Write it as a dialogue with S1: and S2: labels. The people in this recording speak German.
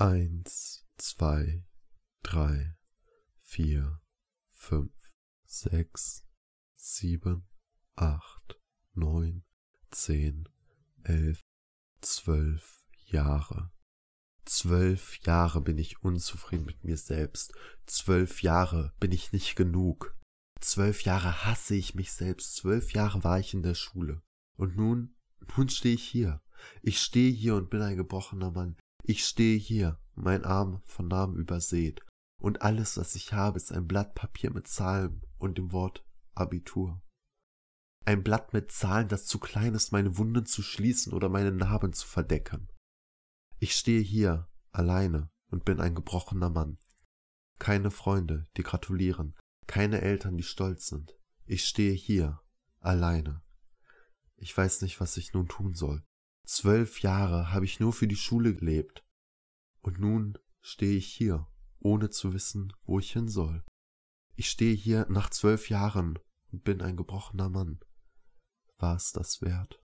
S1: Eins, zwei, drei, vier, fünf, sechs, sieben, acht, neun, zehn, elf, zwölf Jahre. Zwölf Jahre bin ich unzufrieden mit mir selbst. Zwölf Jahre bin ich nicht genug. Zwölf Jahre hasse ich mich selbst. Zwölf Jahre war ich in der Schule. Und nun, nun stehe ich hier. Ich stehe hier und bin ein gebrochener Mann. Ich stehe hier, mein Arm von Namen übersät. Und alles, was ich habe, ist ein Blatt Papier mit Zahlen und dem Wort Abitur. Ein Blatt mit Zahlen, das zu klein ist, meine Wunden zu schließen oder meine Narben zu verdecken. Ich stehe hier, alleine, und bin ein gebrochener Mann. Keine Freunde, die gratulieren, keine Eltern, die stolz sind. Ich stehe hier, alleine. Ich weiß nicht, was ich nun tun soll. Zwölf Jahre habe ich nur für die Schule gelebt. Und nun stehe ich hier, ohne zu wissen, wo ich hin soll. Ich stehe hier nach zwölf Jahren und bin ein gebrochener Mann. War es das wert?